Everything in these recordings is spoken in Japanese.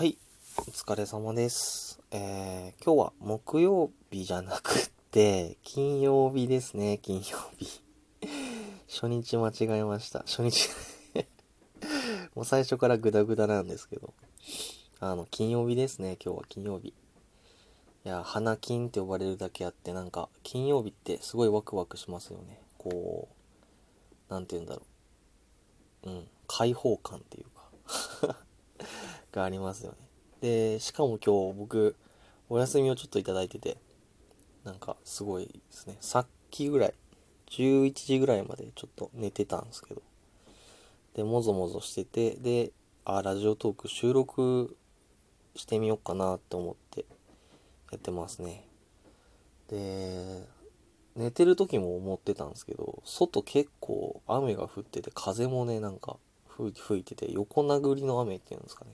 はい、お疲れ様です。えー、今日は木曜日じゃなくって、金曜日ですね、金曜日。初日間違えました。初日 もう最初からグダグダなんですけど。あの、金曜日ですね、今日は金曜日。いや、花金って呼ばれるだけあって、なんか、金曜日ってすごいワクワクしますよね。こう、なんて言うんだろう。うん、開放感っていうか。がありますよね。で、しかも今日僕、お休みをちょっといただいてて、なんかすごいですね。さっきぐらい、11時ぐらいまでちょっと寝てたんですけど、で、もぞもぞしてて、で、あ、ラジオトーク収録してみようかなって思ってやってますね。で、寝てる時も思ってたんですけど、外結構雨が降ってて、風もね、なんか吹いてて、横殴りの雨っていうんですかね。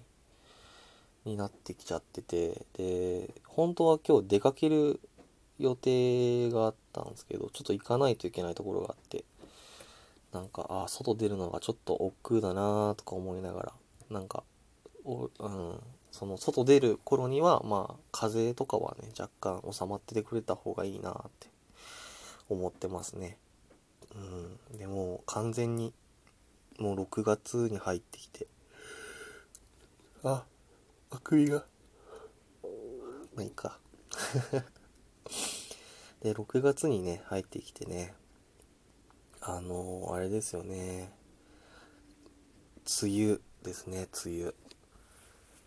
になってきちゃっててで本当は今日出かける予定があったんですけどちょっと行かないといけないところがあってなんかあ外出るのがちょっと億劫だなとか思いながらなんかお、うん、その外出る頃にはまあ風邪とかはね若干収まっててくれた方がいいなって思ってますね。うんでも完全にもう6月に入ってきてああくびが。まあいいか。で6月にね入ってきてね。あのー、あれですよね。梅雨ですね梅雨。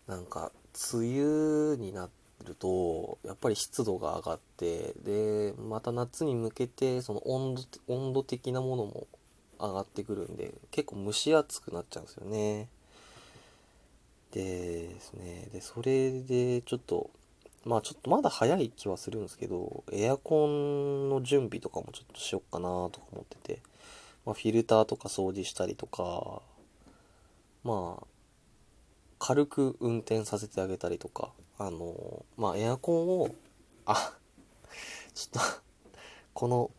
なんか梅雨になるとやっぱり湿度が上がってでまた夏に向けてその温度温度的なものも上がってくるんで結構蒸し暑くなっちゃうんですよね。でですね、で、それでちょっと、まあちょっとまだ早い気はするんですけど、エアコンの準備とかもちょっとしよっかなとか思ってて、まあフィルターとか掃除したりとか、まあ、軽く運転させてあげたりとか、あの、まあエアコンを、あ、ちょっとこの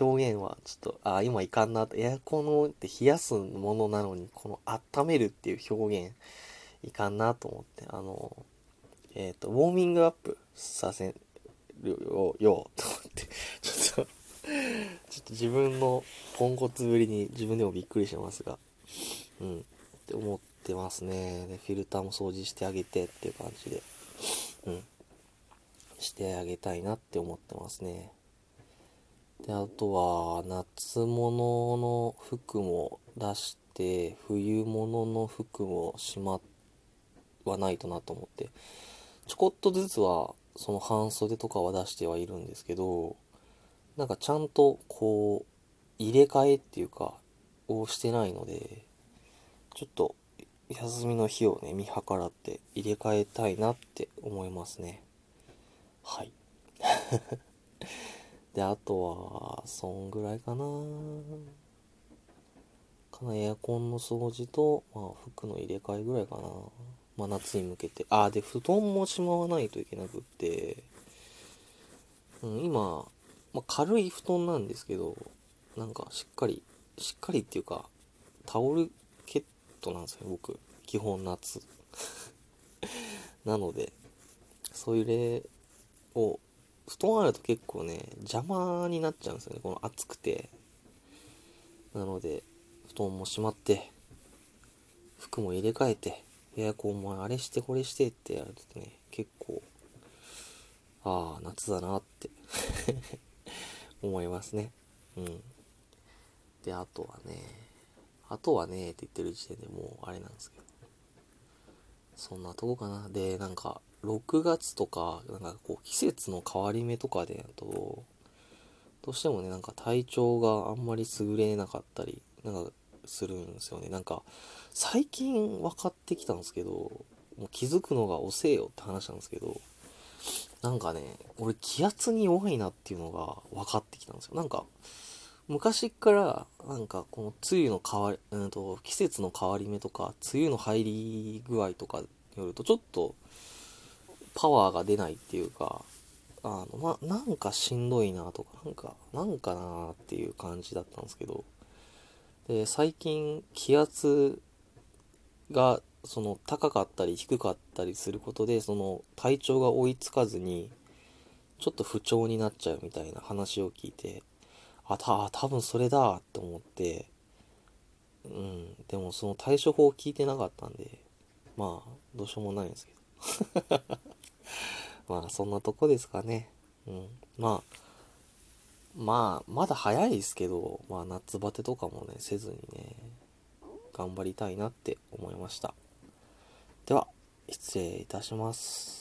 表現はちょっと、あ、今いかんなと、エアコンをって冷やすものなのに、この温めるっていう表現、いかんなと思って、あの、えっ、ー、と、ウォーミングアップさせるよ、よと思って、ちょっと、ちょっと自分のポンコツぶりに自分でもびっくりしてますが、うん、って思ってますね。で、フィルターも掃除してあげてっていう感じで、うん、してあげたいなって思ってますね。で、あとは、夏物の服も出して、冬物の服もしまって、はないとなと思って。ちょこっとずつはその半袖とかは出してはいるんですけどなんかちゃんとこう入れ替えっていうかをしてないのでちょっと休みの日をね見計らって入れ替えたいなって思いますね。はい。であとはそんぐらいかな。かなエアコンの掃除と、まあ、服の入れ替えぐらいかな。ま、夏に向けて。あ、で、布団もしまわないといけなくって、うん、今、まあ、軽い布団なんですけど、なんかしっかり、しっかりっていうか、タオルケットなんですよ、僕。基本夏。なので、そういう例を、布団あると結構ね、邪魔になっちゃうんですよね、この暑くて。なので、布団もしまって、服も入れ替えて、エアコンもあれしてこれしてってやるとね、結構、ああ、夏だなって 思いますね。うん。で、あとはね、あとはね、って言ってる時点でもうあれなんですけど。そんなとこかな。で、なんか、6月とか、なんかこう、季節の変わり目とかでやと、どうしてもね、なんか体調があんまり優れなかったり、なんか、するんですよね。なんか、最近分かってきたんですけど、もう気づくのが遅えよって話なんですけど、なんかね、俺気圧に弱いなっていうのが分かってきたんですよ。なんか、昔から、なんかこの梅雨の変わり、うんと、季節の変わり目とか、梅雨の入り具合とかによると、ちょっと、パワーが出ないっていうか、あの、ま、なんかしんどいなとか、なんか、なんかなっていう感じだったんですけど、で最近気圧がその高かったり低かったりすることでその体調が追いつかずにちょっと不調になっちゃうみたいな話を聞いてあた多分それだと思ってうんでもその対処法を聞いてなかったんでまあどうしようもないんですけど。まあそんなとこですかね。うんまあまあまだ早いですけどまあ夏バテとかもねせずにね頑張りたいなって思いました。では失礼いたします。